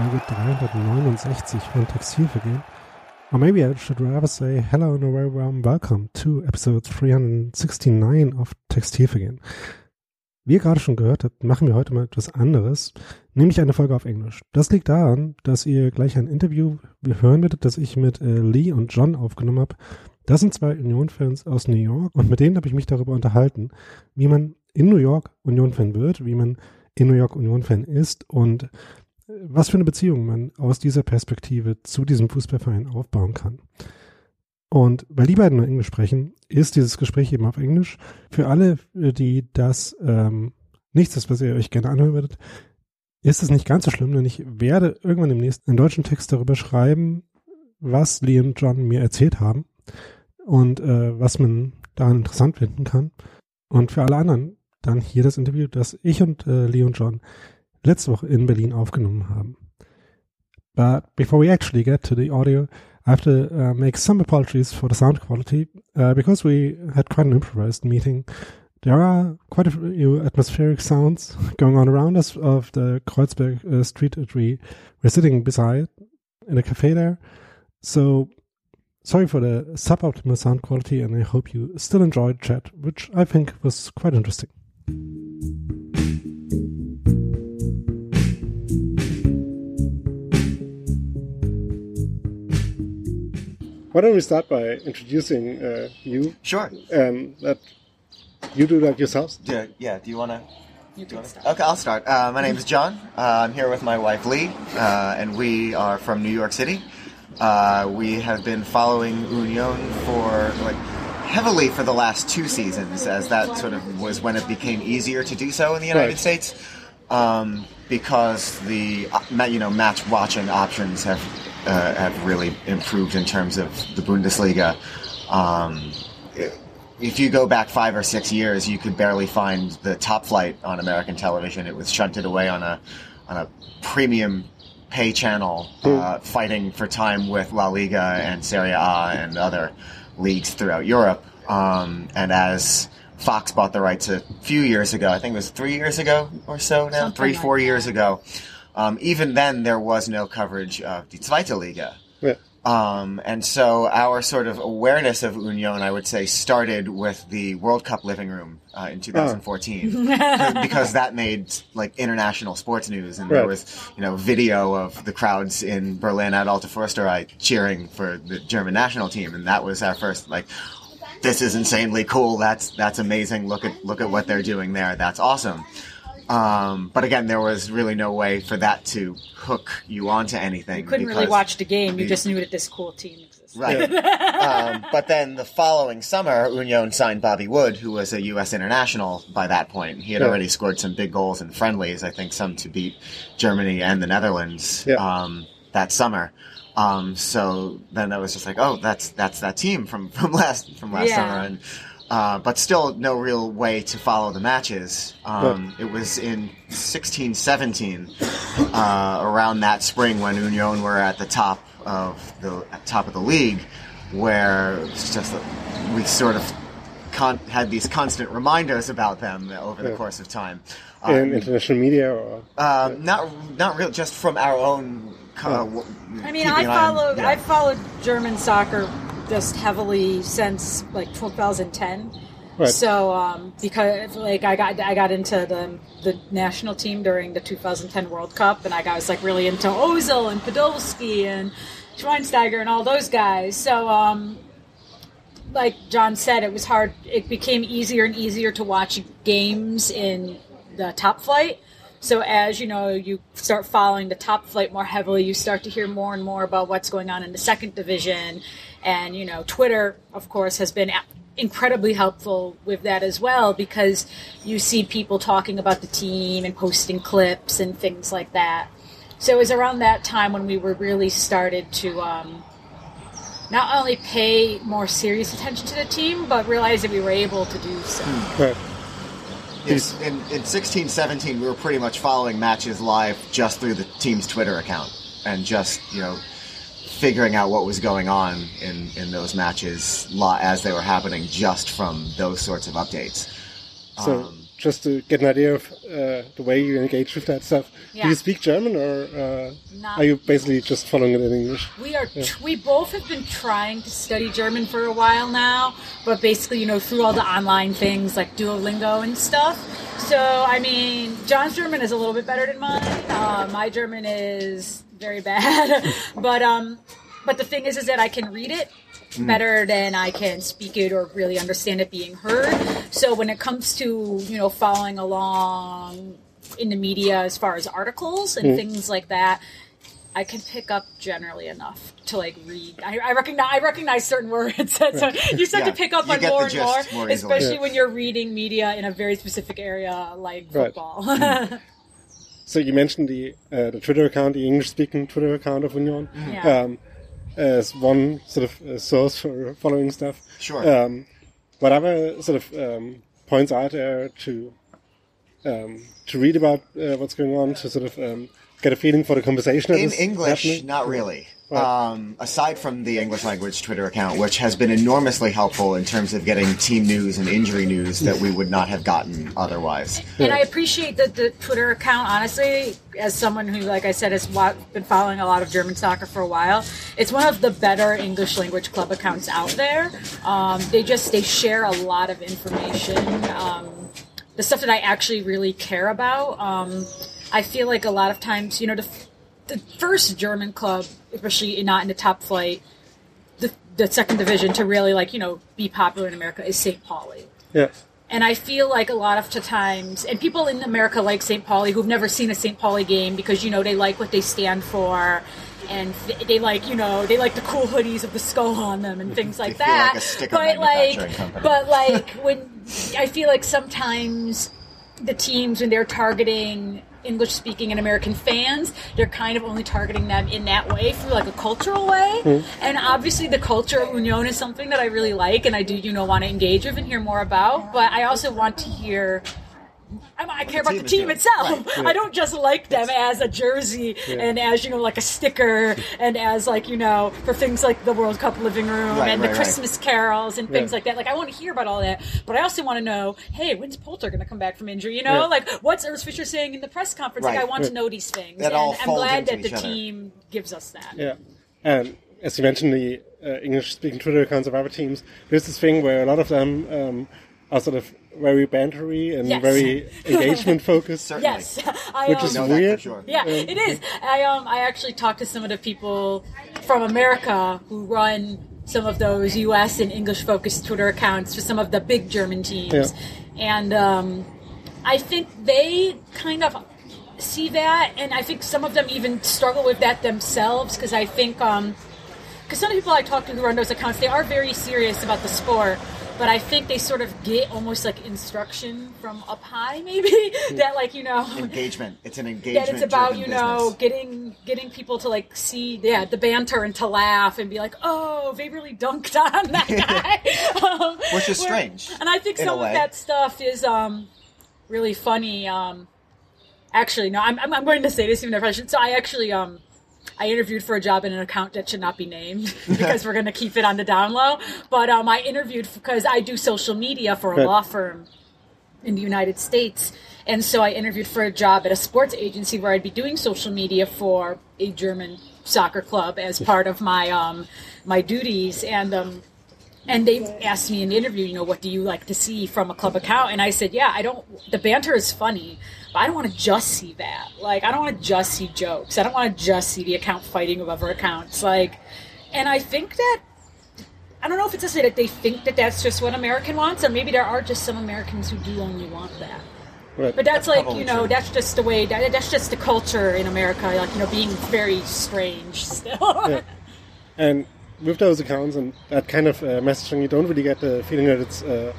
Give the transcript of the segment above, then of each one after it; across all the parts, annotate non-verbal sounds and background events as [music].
Folge 369 von Textilvergehen. Or maybe I should rather say hello and a very warm welcome to episode 369 of Textilvergehen. Wie ihr gerade schon gehört habt, machen wir heute mal etwas anderes, nämlich eine Folge auf Englisch. Das liegt daran, dass ihr gleich ein Interview hören werdet, das ich mit äh, Lee und John aufgenommen habe. Das sind zwei Union-Fans aus New York und mit denen habe ich mich darüber unterhalten, wie man in New York Union-Fan wird, wie man in New York Union-Fan ist und was für eine Beziehung man aus dieser Perspektive zu diesem Fußballverein aufbauen kann. Und weil die beiden nur Englisch sprechen, ist dieses Gespräch eben auf Englisch. Für alle, die das ähm, nichts ist, was ihr euch gerne anhören würdet, ist es nicht ganz so schlimm, denn ich werde irgendwann demnächst einen deutschen Text darüber schreiben, was Lee und John mir erzählt haben und äh, was man daran interessant finden kann. Und für alle anderen dann hier das Interview, das ich und äh, Lee und John letzte Woche in Berlin aufgenommen haben. But before we actually get to the audio, I have to uh, make some apologies for the sound quality uh, because we had quite an improvised meeting. There are quite a few atmospheric sounds [laughs] going on around us of the Kreuzberg uh, street that we were sitting beside in a cafe there. So sorry for the suboptimal sound quality, and I hope you still enjoyed chat, which I think was quite interesting. Why don't we start by introducing uh, you? Sure. Um, that you do that yourselves. Yeah. Yeah. Do you want to? You can start. Okay, I'll start. Uh, my name is John. Uh, I'm here with my wife Lee, uh, and we are from New York City. Uh, we have been following Union for like heavily for the last two seasons, as that sort of was when it became easier to do so in the United Right. States, um, because the you know match watching options have uh, have really improved in terms of the Bundesliga. Um, if you go back five or six years, you could barely find the top flight on American television. It was shunted away on a on a premium pay channel, uh, fighting for time with La Liga and Serie A and other leagues throughout Europe. Um, and as Fox bought the rights a few years ago, I think it was three years ago or so now, Something three like four that. years ago. Um, even then, there was no coverage of the Zweite Liga. Yeah. Um, and so our sort of awareness of Union, I would say, started with the World Cup living room uh, in 2014 [laughs] because that made like international sports news, and there was you know video of the crowds in Berlin at Alte Försterei cheering for the German national team, and that was our first like. This is insanely cool. That's that's amazing. Look at look at what they're doing there. That's awesome. Um, but again, there was really no way for that to hook you onto anything. You couldn't really watch the game. You the- just knew that this cool team existed. Right. um, but then the following summer, Union signed Bobby Wood, who was a U.S. international by that point. He had Yeah. already scored some big goals in friendlies, I think some to beat Germany and the Netherlands Yeah. um, that summer. Um, so then I was just like, oh, that's that's that team from, [laughs] from last from last Yeah. summer, and uh, but still no real way to follow the matches. Um, It was in sixteen seventeen, uh, around that spring when Union were at the top of the at top of the league, where it's just that we sort of con- had these constant reminders about them over the Yeah. course of time. in Um, international media or um, not not real, just from our own. Co- Oh. w- I mean, I an followed. yeah. I've followed German soccer just heavily since like 2010. Right. So um, because like I got I got into the the national team during the 2010 World Cup, and I got, was like really into Ozil and Podolski and Schweinsteiger and all those guys. So um, like John said, it was hard. It became easier and easier to watch games in the top flight. So as you know, you start following the top flight more heavily. You start to hear more and more about what's going on in the second division, and you know, Twitter, of course, has been incredibly helpful with that as well because you see people talking about the team and posting clips and things like that. So it was around that time when we were really started to. Um, not only pay more serious attention to the team, but realize that we were able to do so. right. Yes, in, in 16, 17, we were pretty much following matches live just through the team's Twitter account and just, you know, figuring out what was going on in, in those matches as they were happening just from those sorts of updates. So Um, just to get an idea of uh, the way you engage with that stuff. Yeah. Do you speak German, or uh, are you basically just following it in English? We are. We both have been trying to study German for a while now, but basically, you know, through all the online things like Duolingo and stuff. So, I mean, John's German is a little bit better than mine. Uh, my German is very bad, [laughs] but um, but the thing is, is that I can read it better than I can speak it or really understand it being heard. So when it comes to you know following along in the media as far as articles and things like that, I can pick up generally enough to like read. I, I recognize I recognize certain words. [laughs] so you start Yeah, to pick up you on more and more, more especially Yeah. when you're reading media in a very specific area like Right. football. [laughs] So you mentioned the uh, the Twitter account, the English-speaking Twitter account of Union, Yeah. um, as one sort of uh, source for following stuff. Sure. Um, what other sort of um, points are there to um, to read about uh, what's going on to sort of um, get a feeling for the conversation? in English, happening? not really. Right. Um, aside from the English language Twitter account, which has been enormously helpful in terms of getting team news and injury news that we would not have gotten otherwise. And I appreciate that the Twitter account, honestly, as someone who, like I said, has been following a lot of German soccer for a while, it's one of the better English language club accounts out there. Um, they just they share a lot of information, um, the stuff that I actually really care about. Um, I feel like a lot of times, you know, the, the first German club, especially not in the top flight, the, the second division to really like you know be popular in America is St. Pauli. Yeah. And I feel like a lot of times, and people in America like St. Pauli who've never seen a St. Pauli game because you know they like what they stand for, and th- they like you know they like the cool hoodies of the skull on them and [laughs] things like that. like a but like, company. but like [laughs] when I feel like sometimes the teams when they're targeting English speaking and American fans, they're kind of only targeting them in that way through like a cultural way. Hmm. And obviously the culture of Union is something that I really like and I do, you know, want to engage with and hear more about. But I also want to hear I, I care about the team doing. itself. Right. [laughs] I don't just like them as a jersey and as you know, like a sticker, [laughs] and as like you know, for things like the World Cup living room Right, and right, the right. Christmas carols and things Yeah. like that. Like I want to hear about all that, but I also want to know, hey, when's Polter going to come back from injury? You know, Yeah. like what's Urs Fischer saying in the press conference? Like I want to know these things, That and all I'm glad that the each other. team gives us that. Yeah, and as you mentioned, the uh, English-speaking Twitter accounts of other teams, there's this thing where a lot of them um, are sort of very bantery and Yes. very [laughs] engagement-focused. Certainly. Yes, [laughs] I, Which um, is know that for weird. sure. Yeah, it is. I um I actually talked to some of the people from America who run some of those U.S. and English focused Twitter accounts for some of the big German teams, Yeah. and um, I think they kind of see that, and I think some of them even struggle with that themselves because I think um because some of the people I talk to who run those accounts, they are very serious about the sport. But I think they sort of get almost like instruction from up high, maybe [laughs] that like you know Engagement. It's an engagement. [laughs] that it's about you driven know business. getting getting people to like see yeah the banter and to laugh and be like oh they really dunked on that [laughs] guy um, Which is where- strange, and I think some of that stuff is um really funny um actually no I'm, I'm, I'm going to say this even if I should so I actually um I interviewed for a job in an account that should not be named [laughs] because we're going to keep it on the down low. But um, I interviewed because I do social media for a law firm in the United States. And so I interviewed for a job at a sports agency where I'd be doing social media for a German soccer club as part of my um, my duties. And um, and they asked me in the interview, you know, what do you like to see from a club account? And I said, yeah, I don't. The banter is funny, but I don't want to just see that. Like, I don't want to just see jokes. I don't want to just see the account fighting with other accounts. Like, and I think that I don't know if it's just that they think that that's just what American wants, or maybe there are just some Americans who do only want that. Right. But that's, like you know true. that's just the way that, that's just the culture in America, like you know being very strange still. Yeah. [laughs] And with those accounts and that kind of uh, messaging, you don't really get the feeling that it's uh,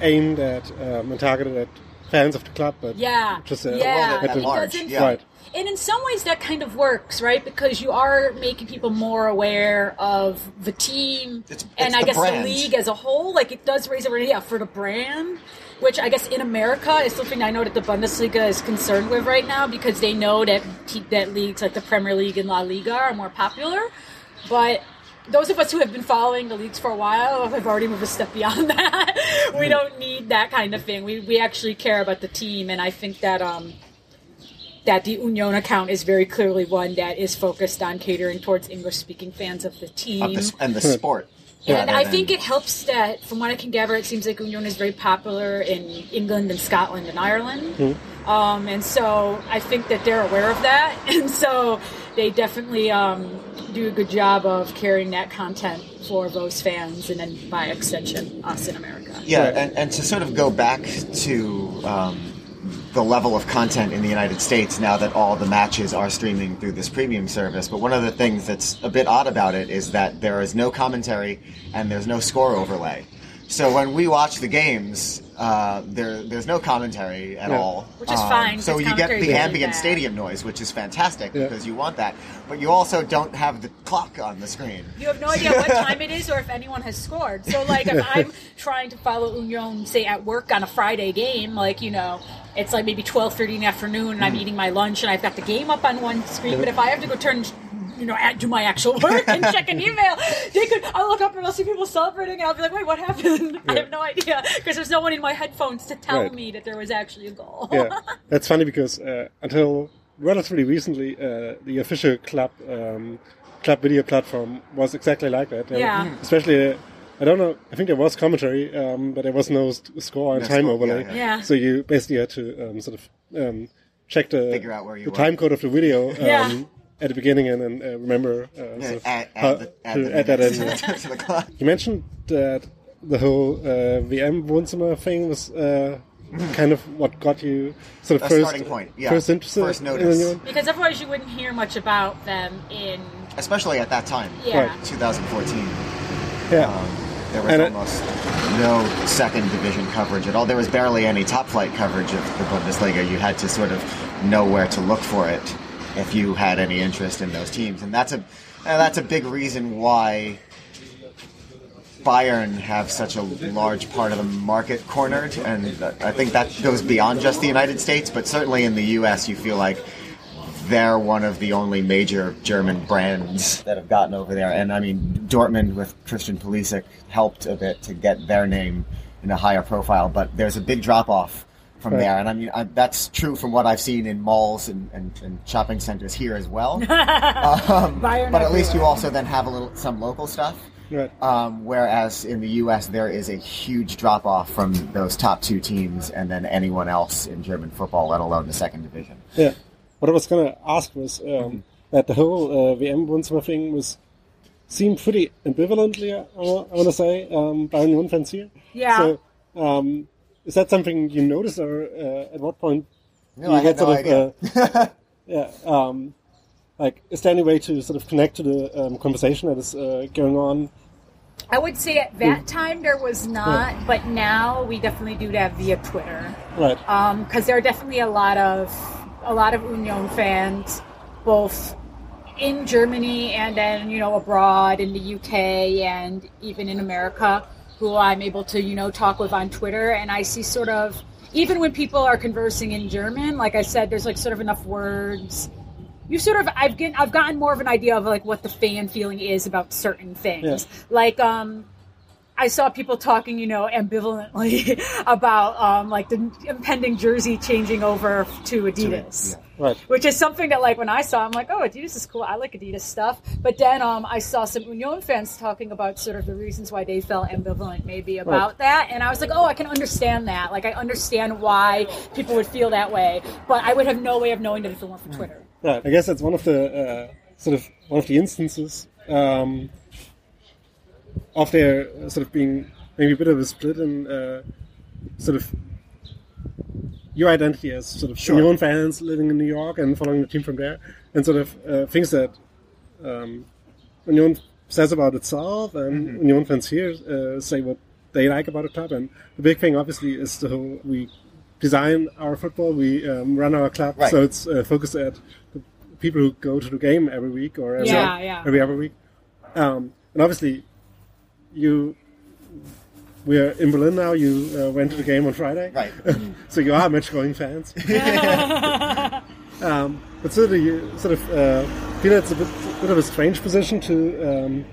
aimed at um, and targeted at fans of the club, but Yeah, just uh, yeah, at at the- large, doesn't- yeah. Right. And in some ways, that kind of works, right? Because you are making people more aware of the team It's- and I the guess brand. the league as a whole. Like it does raise awareness, yeah, for the brand. Which I guess in America is something I know that the Bundesliga is concerned with right now because they know that that leagues like the Premier League and La Liga are more popular. But those of us who have been following the leagues for a while have already moved a step beyond [laughs] that. we don't need that kind of thing. We we actually care about the team, and I think that um that the Union account is very clearly one that is focused on catering towards English speaking fans of the team. Of the, and the sport. And rather I than- think it helps that, from what I can gather, it seems like Union is very popular in England and Scotland and Ireland. Um, and so I think that they're aware of that. [laughs] And so they definitely um, do a good job of carrying that content for those fans and then by extension, us in America. Yeah, and, and to sort of go back to um, the level of content in the United States now that all the matches are streaming through this premium service. But one of the things that's a bit odd about it is that there is no commentary and there's no score overlay. So when we watch the games, uh, there there's no commentary at Yeah. all, Which is fine, So because you get the really ambient bad. stadium noise, which is fantastic Yeah. because you want that. But you also don't have the clock on the screen. You have no idea what [laughs] time it is or if anyone has scored. So, like, if I'm [laughs] trying to follow Union, say at work on a Friday game, like you know, it's like maybe twelve thirty in the afternoon, and Hmm. I'm eating my lunch, and I've got the game up on one screen. But if I have to go turn, you know, at, do my actual work and [laughs] check an email, they could. I'll look up and I'll see people celebrating, and I'll be like, "Wait, what happened?" [laughs] I have no idea because there's no one in my headphones to tell Right. me that there was actually a goal. yeah, [laughs] that's funny because uh, until relatively recently, uh, the official club um, club video platform was exactly like that. And Yeah. Especially, uh, I don't know. I think there was commentary, um, but there was no st- score and No time score, overlay. yeah, yeah. Yeah. So you basically had to um, sort of um, check the Figure out where you the time code of the video. Um, Yeah. At the beginning, and then uh, remember uh, Yeah, sort of add, add, the, add, to add that in. minutes [laughs] to the clock. You mentioned that the whole uh, WM Wohnzimmer thing was uh, kind of what got you sort of A first starting point, yeah. first interested First notice. the new because otherwise you wouldn't hear much about them in Especially at that time, yeah. Right. 2014. Yeah, Um, there was And it- almost no second division coverage at all. There was barely any top flight coverage of the Bundesliga. You had to sort of know where to look for it if you had any interest in those teams, and that's a and that's a big reason why Bayern have such a large part of the market cornered, and I think that goes beyond just the United States, but certainly in the U.S. you feel like they're one of the only major German brands that have gotten over there. And I mean, Dortmund with Christian Pulisic helped a bit to get their name in a higher profile, but there's a big drop off from Right. there. And I mean, I, that's true from what I've seen in malls and, and, and shopping centers here as well. [laughs] um, but at least you also then have a little some local stuff. right. Um, whereas in the U.S., there is a huge drop off from those top two teams and then anyone else in German football, let alone the second division. Yeah. What I was gonna ask was um, that the whole uh, WM Wohnzimmer thing was seemed pretty ambivalently. I, I want to say um, Bayern Union fans here. Yeah. So um, is that something you noticed, or uh, at what point No, you I had get no sort of, uh, [laughs] yeah, um, like, is there any way to sort of connect to the um, conversation that is uh, going on? I would say at that time there was not, but now we definitely do that via Twitter. Right. because there are definitely a lot of a lot of Union fans, both in Germany and then you know abroad in the UK and even in America, who I'm able to you know talk with on Twitter, and I see sort of even when people are conversing in German, like I said, there's like sort of enough words. You sort of I've get, I've gotten more of an idea of like what the fan feeling is about certain things, like um. I saw people talking, you know, ambivalently [laughs] about um, like the impending jersey changing over to Adidas, Right. which is something that like when I saw, I'm like, oh, Adidas is cool. I like Adidas stuff. But then um, I saw some Union fans talking about sort of the reasons why they felt ambivalent, maybe about that, and I was like, oh, I can understand that. Like I understand why people would feel that way, but I would have no way of knowing that if it weren't for Twitter. Right. I guess that's one of the uh, sort of one of the instances um, of there uh, sort of being maybe a bit of a split in uh, sort of your identity as sort of Sure. Union fans living in New York and following the team from there, and sort of uh, things that um, Union says about itself, and Mm-hmm. Union fans here uh, say what they like about the club. And the big thing, obviously, is the whole we design our football, we um, run our club, Right. so it's uh, focused at the people who go to the game every week or every, Yeah, yeah. every other week. Um, and obviously, you we're in Berlin now. You uh, went to the game on Friday, Right. [laughs] so you are match-going fans. [laughs] um, but sort of you sort of uh, feel it's a bit, bit of a strange position to um,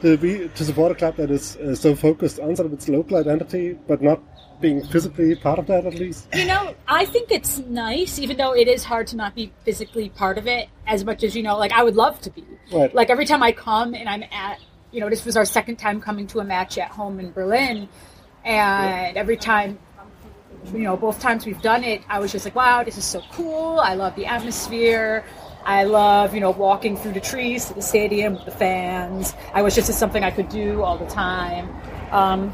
to be to support a club that is uh, so focused on sort of its local identity, but not being physically part of that at least? You know, I think it's nice, even though it is hard to not be physically part of it as much as, you know, like I would love to be. Right. Like every time I come and I'm at, you know, this was our second time coming to a match at home in Berlin. And every time, you know, both times we've done it, I was just like, wow, this is so cool. I love the atmosphere. I love, you know, walking through the trees to the stadium with the fans. I wish this is something I could do all the time. Um,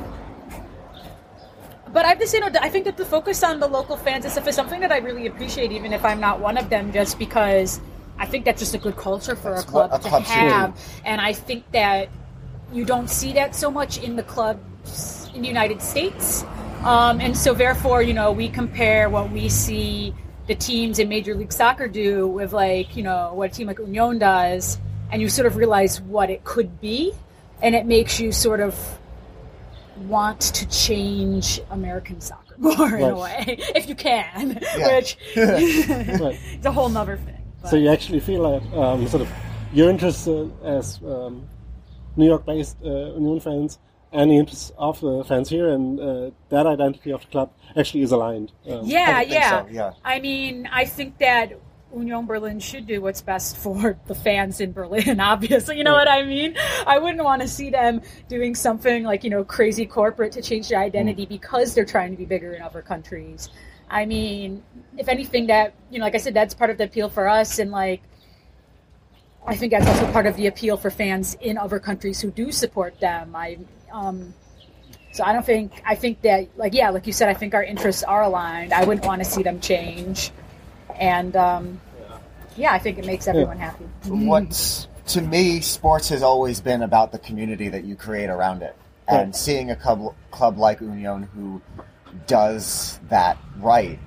but I have to say, no, I think that the focus on the local fans and stuff is something that I really appreciate, even if I'm not one of them, just because I think that's just a good culture for That's a club a to club should be. have. And I think that you don't see that so much in the clubs in the United States. Um, and so, therefore, you know, we compare what we see the teams in Major League Soccer do with, like, you know, what a team like Union does, and you sort of realize what it could be. And it makes you sort of want to change American soccer [laughs] more in a way, if you can, Yeah. which [laughs] [laughs] Right. is a whole nother thing. So you actually feel like um, sort of your interest uh, as um, New York-based uh, Union fans and the interests of the fans here and uh, that identity of the club actually is aligned. Um, Yeah, think yeah. so, yeah. I mean, I think that Union Berlin should do what's best for the fans in Berlin, [laughs] obviously. You know what I mean? I wouldn't want to see them doing something like, you know, crazy corporate to change their identity Mm. because they're trying to be bigger in other countries. I mean, if anything, that, you know, like I said, that's part of the appeal for us. And, like, I think that's also part of the appeal for fans in other countries who do support them. I, um, so I don't think I think that like yeah, like you said, I think our interests are aligned. I wouldn't want to see them change, and um, yeah, I think it makes everyone happy. What's to me, sports has always been about the community that you create around it, and Right. seeing a club club like Union who does that right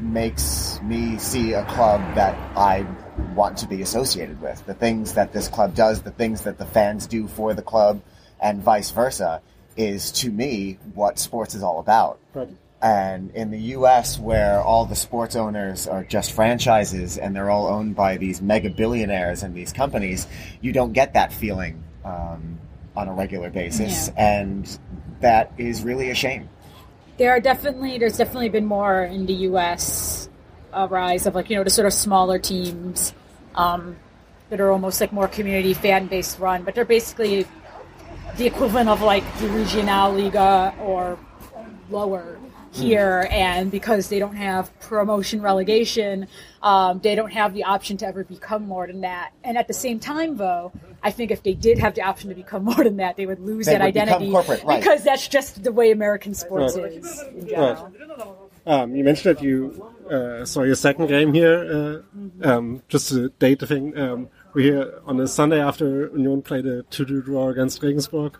makes me see a club that I want to be associated with. The things that this club does, the things that the fans do for the club, and vice versa, is to me what sports is all about. Right. And in the U.S., where all the sports owners are just franchises and they're all owned by these mega billionaires and these companies, you don't get that feeling um, on a regular basis, and that is really a shame. There are definitely there's definitely been more in the U.S. a rise of like you know the sort of smaller teams um, that are almost like more community fan based run, but they're basically the equivalent of like the Regional Liga or lower here and because they don't have promotion relegation um, they don't have the option to ever become more than that and at the same time though i think if they did have the option to become [laughs] more than that they would lose They that would identity corporate, right. because that's just the way american sports Right. is in general Um, you mentioned that you uh, saw your second game here. Uh, um, just to date the thing, um, we're here on a Sunday after Union played a 2-2 draw against Regensburg.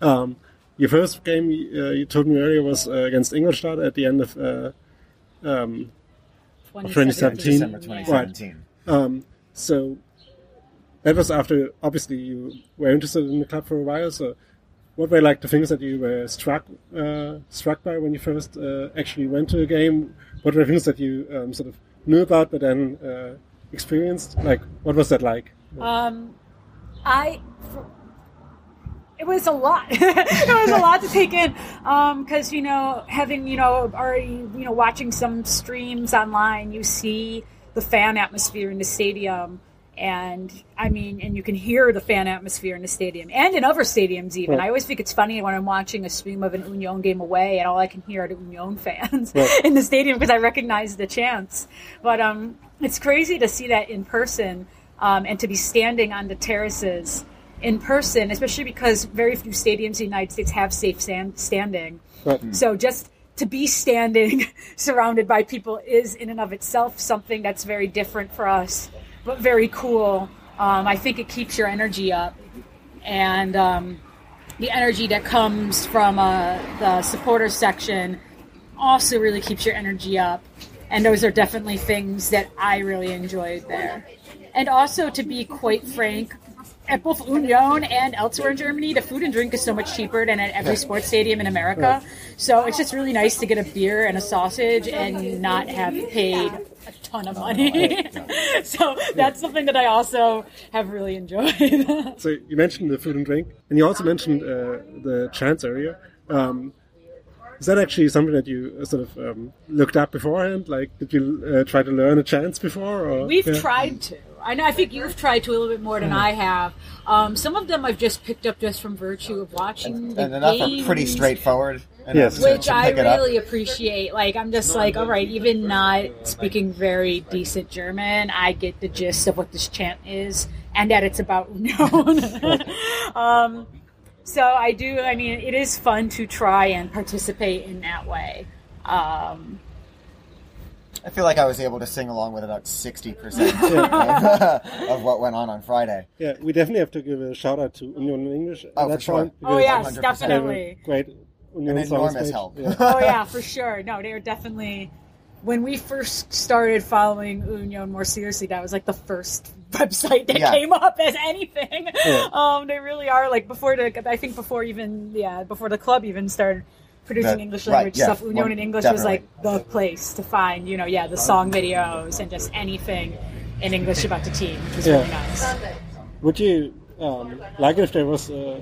Um, your first game, uh, you told me earlier, was uh, against Ingolstadt at the end of uh, um, 2017. December Yeah. 2017. Um, so that was after obviously you were interested in the club for a while. So what were like the things that you were struck uh, struck by when you first uh, actually went to a game? What were things that you um, sort of knew about but then uh, experienced? Like what was that like? Um, I. It was a lot. [laughs] it was a lot to take in because you know having you know already you know watching some streams online, you see the fan atmosphere in the stadium, and I mean, and you can hear the fan atmosphere in the stadium and in other stadiums even. Right. I always think it's funny when I'm watching a stream of an Union game away, and all I can hear are the Union fans Right. [laughs] in the stadium because I recognize the chants. But um, it's crazy to see that in person um, and to be standing on the terraces in person, especially because very few stadiums in the United States have safe stand- standing. Right. So just to be standing [laughs] surrounded by people is in and of itself something that's very different for us, but very cool. Um, I think it keeps your energy up, and um, the energy that comes from uh, the supporter section also really keeps your energy up. And those are definitely things that I really enjoyed there. And also, to be quite frank, at both Union and elsewhere in Germany, the food and drink is so much cheaper than at every sports stadium in America. So it's just really nice to get a beer and a sausage and not have paid a ton of money. [laughs] so that's something that I also have really enjoyed. [laughs] So you mentioned the food and drink, and you also mentioned uh, the chance area. Um, is that actually something that you uh, sort of um, looked at beforehand? Like, did you uh, try to learn a chance before? Or, We've yeah. tried to. I know. I think you've tried to a little bit more than I have. Um, some of them I've just picked up just from virtue of watching the and enough games, are pretty straightforward. Yes. which I pick up. really appreciate. Like, I'm just like, all right, even not speaking very decent German, I get the gist of what this chant is and that it's about [laughs] Union. [laughs] um, so I do. I mean, it is fun to try and participate in that way. Um, I feel like I was able to sing along with about sixty percent [laughs] of what went on on Friday. Yeah, we definitely have to give a shout out to Union in English. at Oh, that for sure. oh yes, 100%. they have a definitely. Great Union An enormous stage. help. Yeah. [laughs] oh yeah, for sure. No, they were definitely. When we first started following Union more seriously, that was like the first [laughs] website that Yeah. came up as anything. Yeah. Um, they really are like before the. I think before even yeah before the club even started producing The- English right, language yeah, stuff. Union well, in English was like the place to find you know yeah the song videos and just anything in English about the team, which was really nice. Would you um, like it if there was, uh,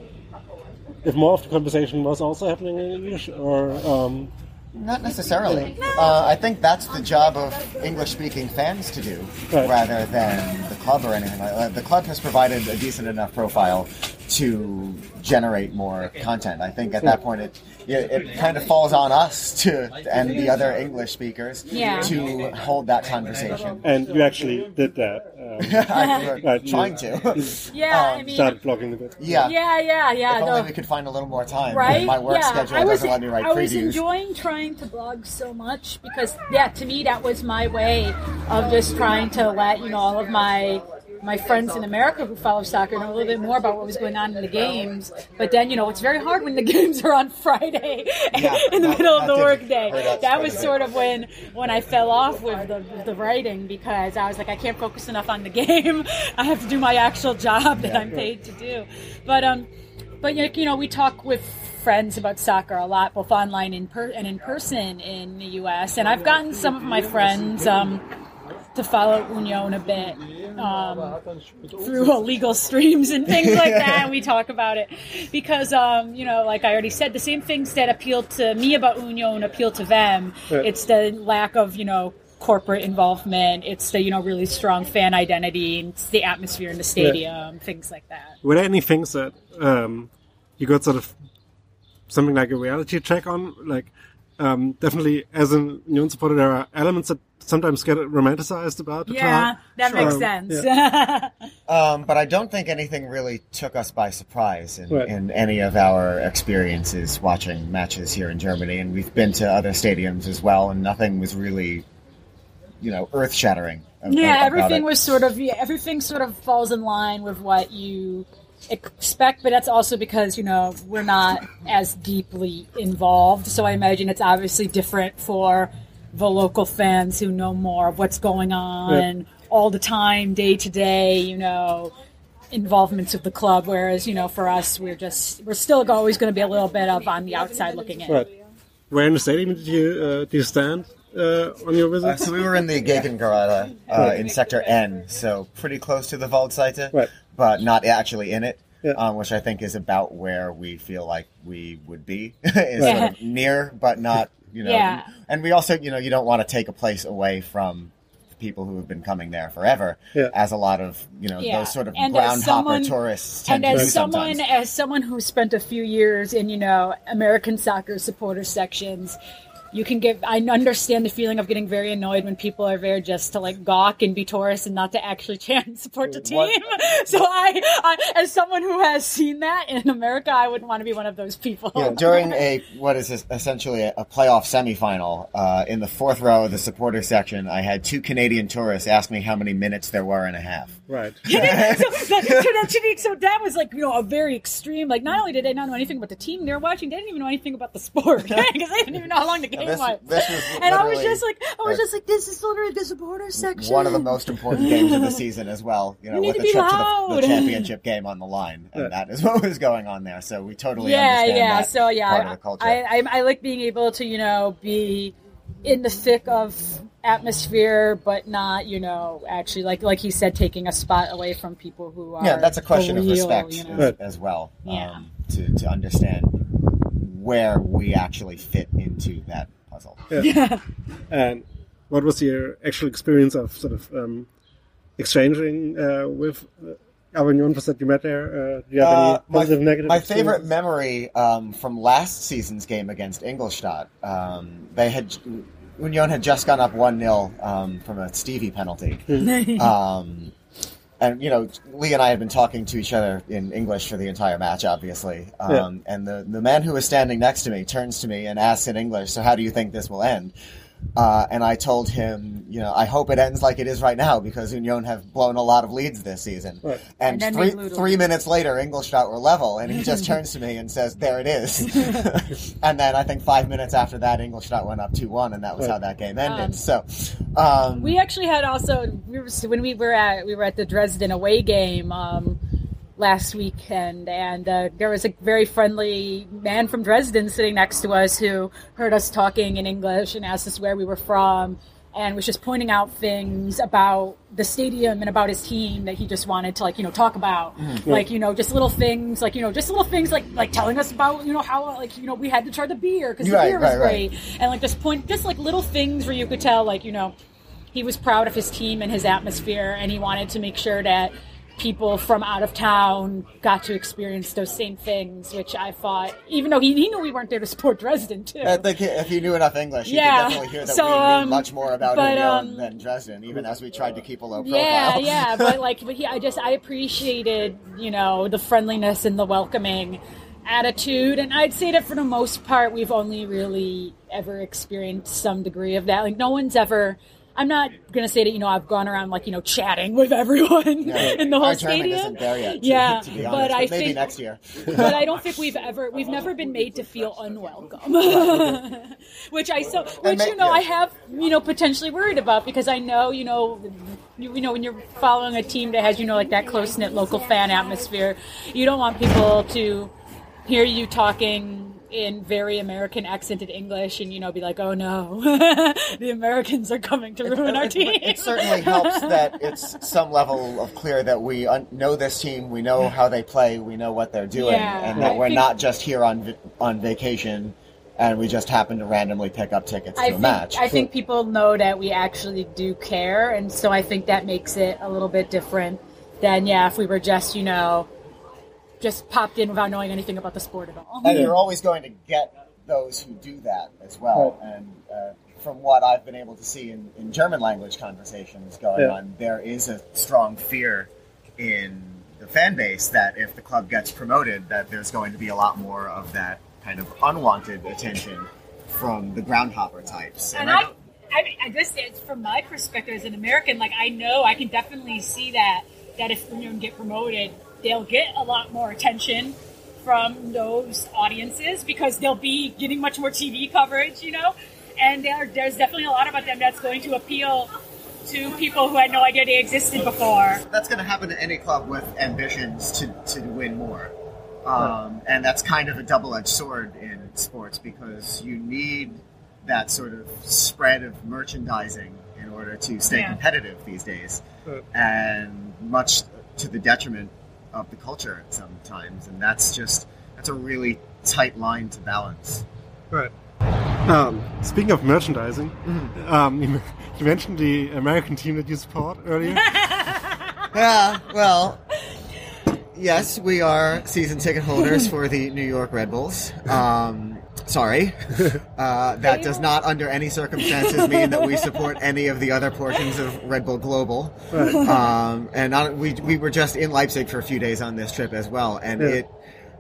if more of the conversation was also happening in English, or um, Not necessarily. Uh, I think that's the job of English-speaking fans to do, Right. rather than the club or anything like that. The club has provided a decent enough profile to generate more content. I think at that point it it, it kind of falls on us to and the other English speakers Yeah. to hold that conversation. and you actually did that? [laughs] Um, I'm trying to. [laughs] Yeah, I Um, mean, started blogging a bit. Yeah. yeah, yeah, yeah. If only no. we could find a little more time. right? My work yeah. schedule I was, doesn't let me write I was enjoying trying to blog so much because, yeah, to me that was my way of just trying to let you know all of my my friends in America who follow soccer know a little bit more about what was going on in the games. But then, you know, it's very hard when the [laughs] games are on Friday [laughs] Yeah, in the that- middle of the workday. That was sort of when when I fell off with the with the writing because I was like, I can't focus enough on the [laughs] game. I have to do my actual job that Yeah. I'm paid to do. But um, but like, you know, we talk with friends about soccer a lot, both online and, per- and in person in the U.S. And I've gotten some of my friends um, to follow Union a bit um, through illegal streams and things like [laughs] that. And we talk about it because, um, you know, like I already said, the same things that appeal to me about Union appeal to them. Right. It's the lack of, you know, corporate involvement. It's the, you know, really strong fan identity. and It's the atmosphere in the stadium, things like that. Were there any things that um, you got sort of something like a reality check on? Like, um, definitely as a Union supporter, there are elements that sometimes get romanticized about Yeah, club. that Sure. makes sense. [laughs] Um, but I don't think anything really took us by surprise in, Right. in any of our experiences watching matches here in Germany. And we've been to other stadiums as well, and nothing was really, you know, earth shattering. yeah, everything was sort of yeah, everything sort of falls in line with what you expect, but that's also because you know we're not as deeply involved. So I imagine it's obviously different for the local fans who know more of what's going on all the time, day to day. You know. Involvements of the club, whereas you know, for us, we're just we're still always going to be a little bit of on the outside looking in. Right. Where in the stadium did you uh, did you stand uh, on your visit? Uh, so we were in the Gegengerade uh, in Sector N, so pretty close to the Waldseite, Right. but not actually in it, Yeah. um, which I think is about where we feel like we would be, [laughs] is Right. sort of near, but not, you know. Yeah. And we also, you know, you don't want to take a place away from people who have been coming there forever, Yeah. as a lot of, you know, Yeah. those sort of And as ground someone- tourists tend and to do as someone sometimes. as someone who spent a few years in you know American soccer supporter sections, you can get. I understand the feeling of getting very annoyed when people are there just to like gawk and be tourists and not to actually [laughs] chant and support the team. What- [laughs] So I, I, as someone who has seen that in America, I wouldn't want to be one of those people. you [laughs] know, during a what is this, essentially a, a playoff semifinal, uh, in the fourth row of the supporter section, I had two Canadian tourists ask me how many minutes there were and a half. Right. so, that, so, that, so that was like you know a very extreme. Like not only did they not know anything about the team they were watching, they didn't even know anything about the sport because they didn't even know how long the game this- was. this was and I was just like, I was just like, this is literally the supporter section. One of the most important games of the [laughs] season as well. You know, need with to the be trip to the, the championship game on the line, and that is [laughs] what was going on there. So we totally yeah, understand yeah. that So yeah, part of the culture. I, I I like being able to you know be in the thick of atmosphere, but not, you know, actually like like he said, taking a spot away from people who are yeah, that's a question of real, respect you know? Right. as well. Yeah. Um, to to understand where we actually fit into that puzzle. Yeah. [laughs] And what was your actual experience of sort of um, exchanging uh, with uh, Avignon? Was that you met there? Uh, do you have Uh, any positive, my, negative? my favorite memory um, from last season's game against Ingolstadt, um, they had Union had just gone up one 0 um, from a Stevie penalty, [laughs] um, and you know Lee and I had been talking to each other in English for the entire match, obviously. Um, Yeah. And the the man who was standing next to me turns to me and asks in English, "So how do you think this will end?" Uh, and I told him, you know, I hope it ends like it is right now because Union have blown a lot of leads this season. Right. And, And three, they blew the three minutes later, Ingolstadt were level, and he just [laughs] turns to me and says, "There it is." [laughs] [laughs] and then I think five minutes after that, Ingolstadt went up two one, and that was how that game ended. Um, so, um, We actually had also we were, when we were at we were at the Dresden away game um, last weekend, and uh, there was a very friendly man from Dresden sitting next to us who heard us talking in English and asked us where we were from, and was just pointing out things about the stadium and about his team that he just wanted to like you know talk about, like you know just little things like you know just little things like like telling us about you know how like you know we had to try the beer because the Right, beer was right, right. great, and like just point just like little things where you could tell like you know he was proud of his team and his atmosphere, and he wanted to make sure that people from out of town got to experience those same things, which I thought, even though he, he knew we weren't there to support Dresden too. I think if he knew enough English, you Yeah. could definitely hear that So, we knew um, much more about but, um, than Dresden, even as we tried to keep a low profile. yeah, yeah, [laughs] but like, but he, I just I appreciated you know the friendliness and the welcoming attitude, and I'd say that for the most part, we've only really ever experienced some degree of that. Like, no one's ever. I'm not gonna say that you know I've gone around like you know chatting with everyone Yeah. [laughs] in the whole Our stadium. isn't there yet, to, yeah, to be but honest, I maybe think next year. [laughs] but I don't think we've ever we've never been made to feel unwelcome, [laughs] which I so which you know. I have you know potentially worried about because I know you know you, you know when you're following a team that has you know like that close knit local fan atmosphere, you don't want people to hear you talking in very American accented English and you know be like oh no [laughs] the Americans are coming to ruin our It- team. It certainly helps that [laughs] it's some level of clear that we un- know this team, we know how they play, we know what they're doing, Yeah, and I that we're think- not just here on vi- on vacation and we just happen to randomly pick up tickets to I a think, match. I think people know that we actually do care, and so I think that makes it a little bit different than yeah, if we were just you know just popped in without knowing anything about the sport at all. and you're always going to get those who do that as well. And uh, from what I've been able to see in, in German language conversations going Yeah. on, there is a strong fear in the fan base that if the club gets promoted, that there's going to be a lot more of that kind of unwanted attention from the groundhopper types. And I I, don't- I, mean, I guess it's from my perspective as an American, like I know I can definitely see that that if Union get promoted, they'll get a lot more attention from those audiences because they'll be getting much more TV coverage, you know. And there, there's definitely a lot about them that's going to appeal to people who had no idea they existed before. that's going to happen to any club with ambitions to, to win more. Um, and that's kind of a double edged sword in sports because you need that sort of spread of merchandising in order to stay Yeah. competitive these days. And much to the detriment of the culture sometimes. And that's just, that's a really tight line to balance. Right. Um, speaking of merchandising, um, you, [laughs] you mentioned the American team that you support earlier. [laughs] Yeah, well, yes, we are season ticket holders [laughs] for the New York Red Bulls. Um, sorry. [laughs] Uh, that does not, under any circumstances, mean that we support any of the other portions of Red Bull Global. Um, and not, we, we were just in Leipzig for a few days on this trip as well, and Yeah. it.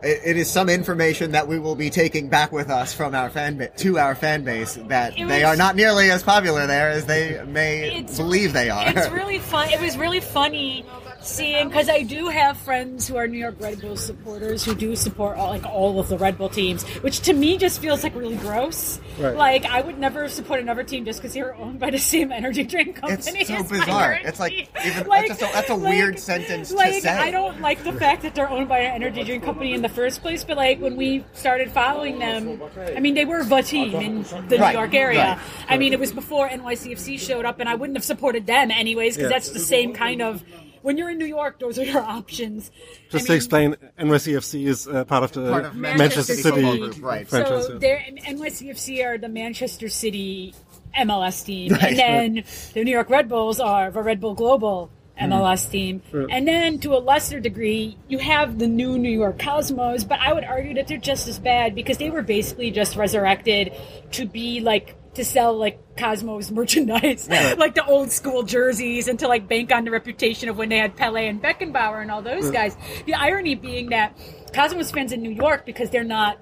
It it is some information that we will be taking back with us from our fan ba- to our fan base that It they are not nearly as popular there as they may believe they are. It's really fun. It was really funny seeing because I do have friends who are New York Red Bull supporters who do support all, like all of the Red Bull teams, which to me just feels like really gross. Right. Like I would never support another team just because they're owned by the same energy drink company. It's so bizarre. It's like even that's, just a, that's a weird sentence like, to say. I don't like the fact that they're owned by an energy drink company in the first place, but like when we started following them, I mean they were the team in the Right, New York area. right. I mean it was before NYCFC showed up, and I wouldn't have supported them anyways because Yeah. that's the same kind of. When you're in New York, those are your options. Just I to explain, NYCFC is uh, part of the Part of Manchester, Manchester City, Football Group, right. franchise. So yeah. they're NYCFC are the Manchester City MLS team, [laughs] Right. and then the New York Red Bulls are the Red Bull Global MLS team, and then to a lesser degree, you have the new New York Cosmos. But I would argue that they're just as bad because they were basically just resurrected to be like to sell like Cosmos merchandise, [laughs] like the old school jerseys, and to like bank on the reputation of when they had Pele and Beckenbauer and all those mm. guys. The irony being that Cosmos fans in New York, because they're not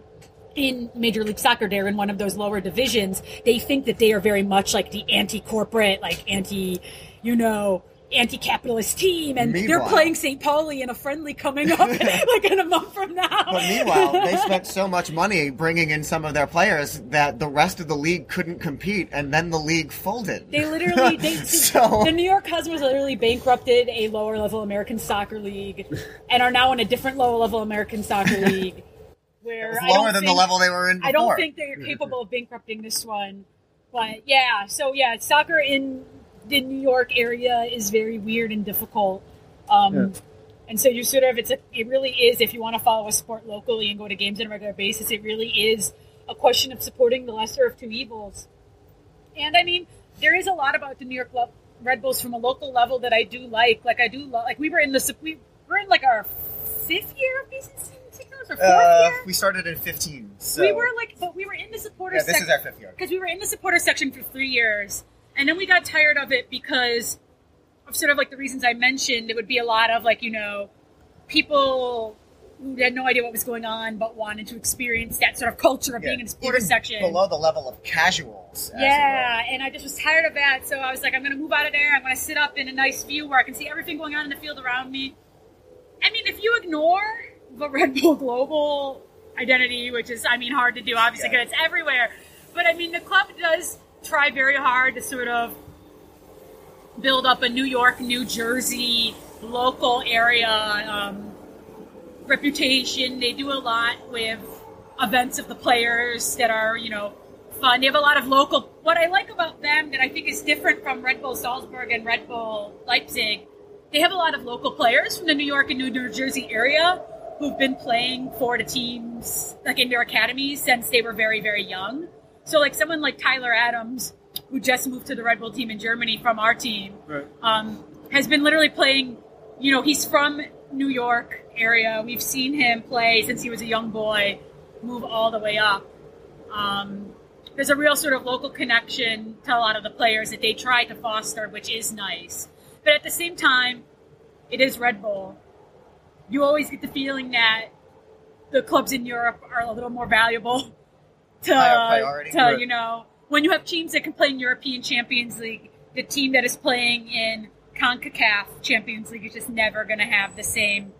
in Major League Soccer, they're in one of those lower divisions. They think that they are very much like the anti-corporate, like anti, you know, anti-capitalist team, and they're playing St. Pauli in a friendly coming up [laughs] [laughs] like in a month from now. But meanwhile, [laughs] they spent so much money bringing in some of their players that the rest of the league couldn't compete, and then the league folded. They literally, they, So- the New York Cosmos literally bankrupted a lower level American soccer league, and are now in a different lower level American soccer league, where It's I don't lower than the level they were in before. I don't think they're capable of bankrupting this one. But yeah, so yeah, soccer in the New York area is very weird and difficult. Um, Yeah. And so you sort of it's a, it really is if you want to follow a sport locally and go to games on a regular basis, it really is a question of supporting the lesser of two evils. And I mean, there is a lot about the New York Lo- Red Bulls from a local level that I do like. Like I do lo- like we were in the we were in like our fifth year of these signals or fourth Uh, year. we started in 15. So We were like, but we were in the supporter yeah, this section is our fifth year. because we were in the supporter section for three years, and then we got tired of it because of sort of like the reasons I mentioned. It would be a lot of like you know people who had no idea what was going on but wanted to experience that sort of culture of Yeah, being in the supporter section. below the level of casuals. Yeah, and I just was tired of that, so I was like, I'm going to move out of there. I'm going to sit up in a nice view where I can see everything going on in the field around me. I mean, if you ignore the [laughs] Red Bull Global identity, which is, I mean, hard to do, obviously, Yeah. because it's everywhere. But I mean, the club does try very hard to sort of build up a New York, New Jersey local area um, reputation. They do a lot with events of the players that are, you know, fun. They have a lot of local. What I like about them that I think is different from Red Bull Salzburg and Red Bull Leipzig, they have a lot of local players from the New York and New Jersey area who've been playing for the teams, like in their academies, since they were very, very young. So, like someone like Tyler Adams, who just moved to the Red Bull team in Germany from our team, Right. um, has been literally playing. You know, he's from New York area. We've seen him play since he was a young boy, move all the way up. Um, there's a real sort of local connection to a lot of the players that they try to foster, which is nice. But at the same time, it is Red Bull. You always get the feeling that the clubs in Europe are a little more valuable [laughs] to, to you know, when you have teams that can play in European Champions League, the team that is playing in CONCACAF Champions League is just never going to have the same.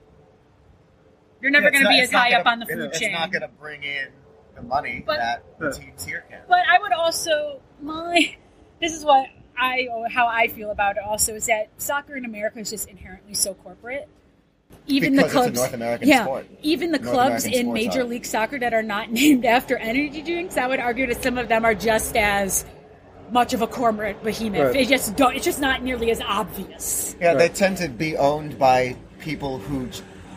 You're never It's going to be as high gonna- up on the it- food it's chain. not going to bring in the money But- that the teams here can. But I would also my [laughs] this is what I how I feel about it. Also, is that soccer in America is just inherently so corporate. Even Because it's the a clubs, North American yeah, sport. even the North clubs American in Major are. League Soccer that are not [laughs] named after energy drinks, I would argue that some of them are just as much of a corporate behemoth. Right. It just don't. It's just not nearly as obvious. Yeah, they tend to be owned by people who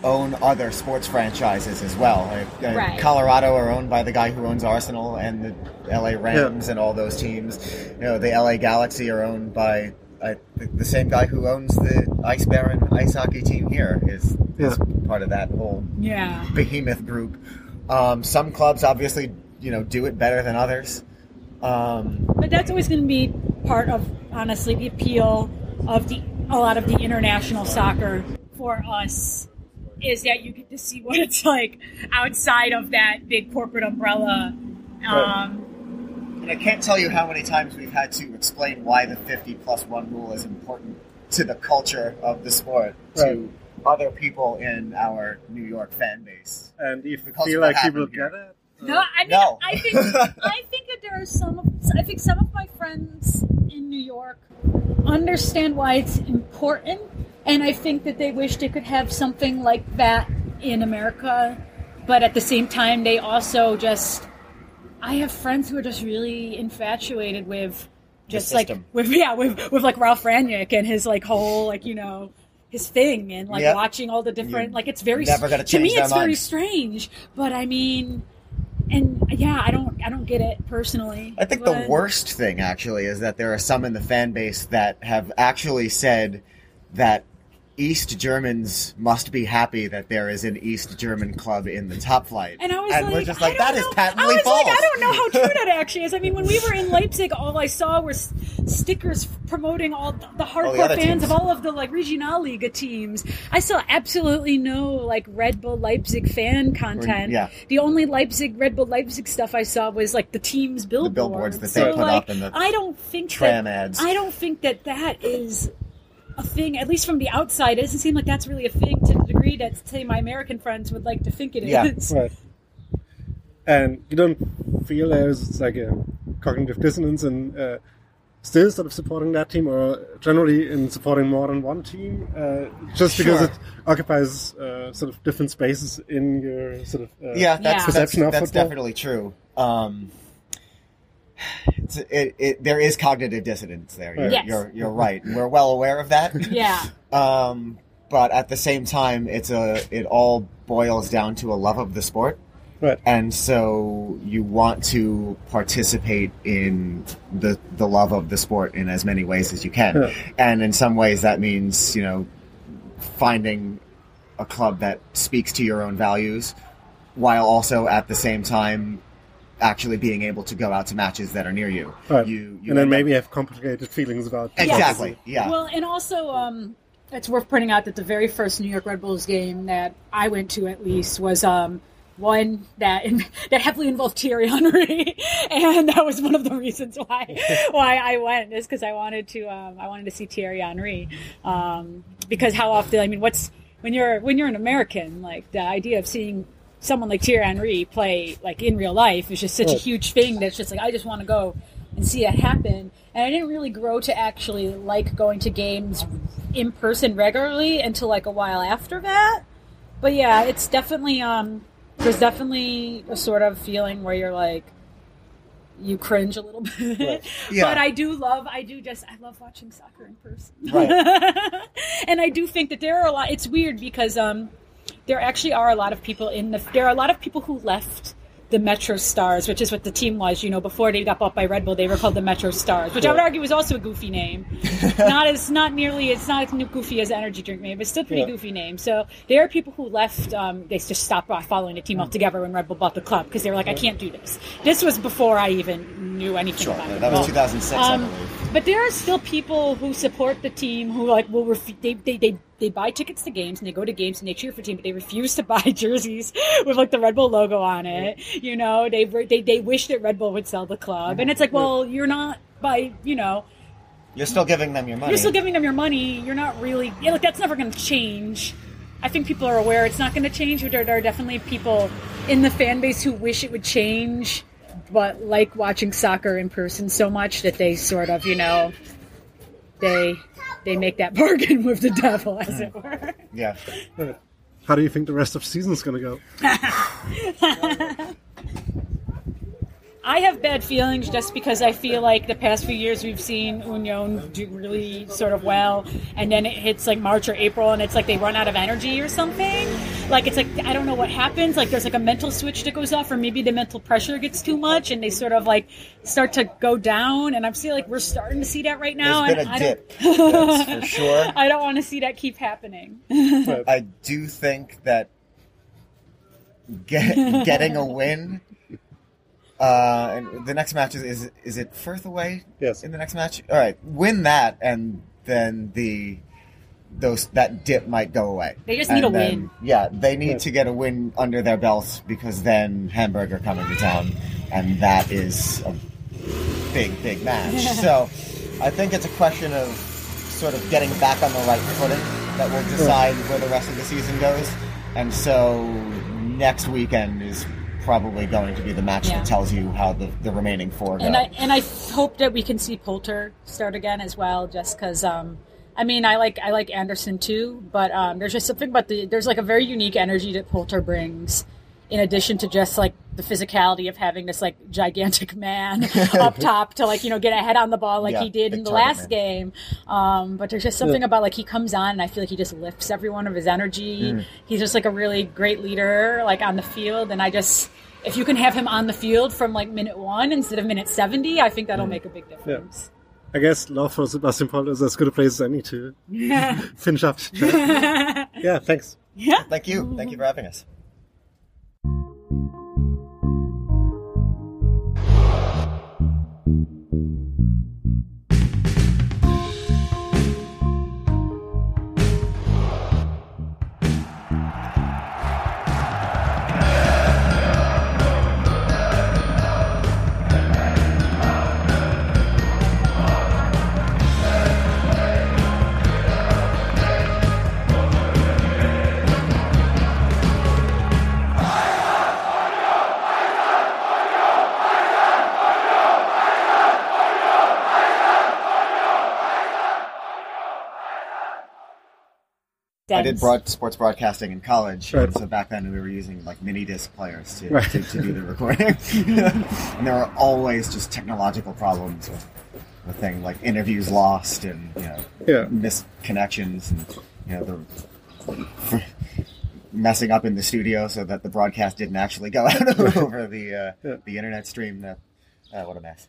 own other sports franchises as well. Like, uh, Right. Colorado are owned by the guy who owns Arsenal and the LA Rams and all those teams. You know, the LA Galaxy are owned by the, the same guy who owns the Eisbären ice hockey team here. Is, is part of that whole Yeah. behemoth group. Um, some clubs obviously, you know, do it better than others. Um, But that's always going to be part of, honestly, the appeal of the a lot of the international soccer for us is that you get to see what it's like outside of that big corporate umbrella. Um, And I can't tell you how many times we've had to explain why the 50 plus one rule is important to the culture of the sport to other people in our New York fan base. And do you Because feel like people here. get it? No, I mean, No. I think [laughs] I think that there are some. Of, I think some of my friends in New York understand why it's important, and I think that they wish they could have something like that in America. But at the same time, they also just. I have friends who are just really infatuated with just like with yeah with with like Ralf Rangnick and his like whole like you know his thing and like Yep. watching all the different You're like it's very never gonna to me it's very strange but I mean and yeah I don't I don't get it personally. I think but- the worst thing actually is that there are some in the fan base that have actually said that East Germans must be happy that there is an East German club in the top flight. and I was and like, we're just like, that is know. patently I was false. like, I don't know how true that actually is. I mean, when we were in Leipzig, all I saw were stickers promoting all the, the hardcore other fans teams. of all of the like Regionalliga teams. I saw absolutely no like Red Bull Leipzig fan content. yeah. The only Leipzig Red Bull Leipzig stuff I saw was like the team's billboards. The billboards that so, they put like, up in the I don't think tram that, ads. I don't think that that is a thing, at least from the outside, it doesn't seem like that's really a thing to the degree that, say, my American friends would like to think it is. Yeah. Right. And you don't feel there's like a cognitive dissonance in uh, still sort of supporting that team, or generally in supporting more than one team, uh, just because Sure. it occupies uh, sort of different spaces in your sort of uh, yeah, that's, Yeah. that's, Perception of that's football. definitely true. Um, it's, it, it, there is cognitive dissonance there. You're, Yes. you're, you're right. We're well aware of that. [laughs] Yeah. Um, but at the same time, it's a it all boils down to a love of the sport, Right. and so you want to participate in the the love of the sport in as many ways as you can, Yeah. and in some ways that means you know finding a club that speaks to your own values, while also at the same time actually being able to go out to matches that are near you. Right. You, you and then end up- maybe have complicated feelings about exactly yeah. Well, and also, um, it's worth pointing out that the very first New York Red Bulls game that I went to, at least, was um, one that [laughs] that heavily involved Thierry Henry, [laughs] and that was one of the reasons why [laughs] why I went is because I wanted to um, I wanted to see Thierry Henry, um, because how often I mean, what's when you're when you're an American, like the idea of seeing someone like Thierry Henry play like in real life is just such a huge thing that's just like I just want to go and see it happen. And I didn't really grow to actually like going to games in person regularly until like a while after that. But yeah, it's definitely um there's definitely a sort of feeling where you're like you cringe a little bit. Right. [laughs] Yeah. But I do love I do just I love watching soccer in person. Right. [laughs] and I do think that there are a lot it's weird because um there actually are a lot of people in the there are a lot of people who left the Metro Stars, which is what the team was. You know, before they got bought by Red Bull, they were called the Metro Stars, which I would argue was also a goofy name. [laughs] not as not nearly it's not as goofy as Energy Drink name, but still pretty Yeah. goofy name. So there are people who left. Um, they just stopped following the team altogether when Red Bull bought the club because they were like, I can't do this. This was before I even knew anything Sure, about it. that was Well, 2006, I um, believe. But there are still people who support the team who like will ref- they, they they they buy tickets to games and they go to games and they cheer for the team, but they refuse to [laughs] buy jerseys with like the Red Bull logo on it. You know, they they they wish that Red Bull would sell the club, and it's like, well, you're not by you know You're still giving them your money. you're still giving them your money. You're not really yeah, like that's never going to change. I think people are aware it's not going to change, but there, there are definitely people in the fan base who wish it would change, but like watching soccer in person so much that they sort of, you know, they they make that [laughs] bargain with the devil, as it hmm. were. yeah. How do you think the rest of the season's going to go? [laughs] I have bad feelings just because I feel like the past few years we've seen Union do really sort of well, and then it hits like March or April, and it's like they run out of energy or something. Like it's like I don't know what happens. Like there's like a mental switch that goes off, or maybe the mental pressure gets too much, and they sort of like start to go down. And I'm feel like we're starting to see that right now. There's been and a I dip, [laughs] that's for sure. Don't, I don't want to see that keep happening. I do think that get, getting a win. Uh, and the next match is, is is it Fürth away? Yes. In the next match, all right, win that, and then the those that dip might go away. They just And need a then- win. Yeah, they need Yeah. to get a win under their belts because then Hamburg are coming to town, and that is a big, big match. [laughs] so, I think it's a question of sort of getting back on the right footing that will decide where the rest of the season goes. And so next weekend is probably going to be the match Yeah. that tells you how the, the remaining four go. And I and I hope that we can see Polter start again as well, just because. Um, I mean, I like I like Andersson too, but um, there's just something about the there's like a very unique energy that Polter brings, in addition to just like the physicality of having this like gigantic [laughs] man [laughs] up top to like you know get a head on the ball like Yeah, he did in the last man. game. Um, but there's just something about like he comes on and I feel like he just lifts everyone of his energy. Mm. He's just like a really great leader like on the field, and I just. If you can have him on the field from like minute one instead of minute 70, I think Mm. that'll make a big difference. I guess love for Sebastian Polter is as good a place as any to [laughs] finish up. yeah, thanks. Yeah. Thank you. Thank you for having us thank you. I did broad, sports broadcasting in college, Right. and so back then we were using like mini disc players to, Right. to, to do the recording, [laughs] [laughs] and there were always just technological problems with the thing, like interviews lost and you know Yeah. missed connections and you know the [laughs] messing up in the studio so that the broadcast didn't actually go out over the uh, Yeah. the internet stream. That uh, what a mess.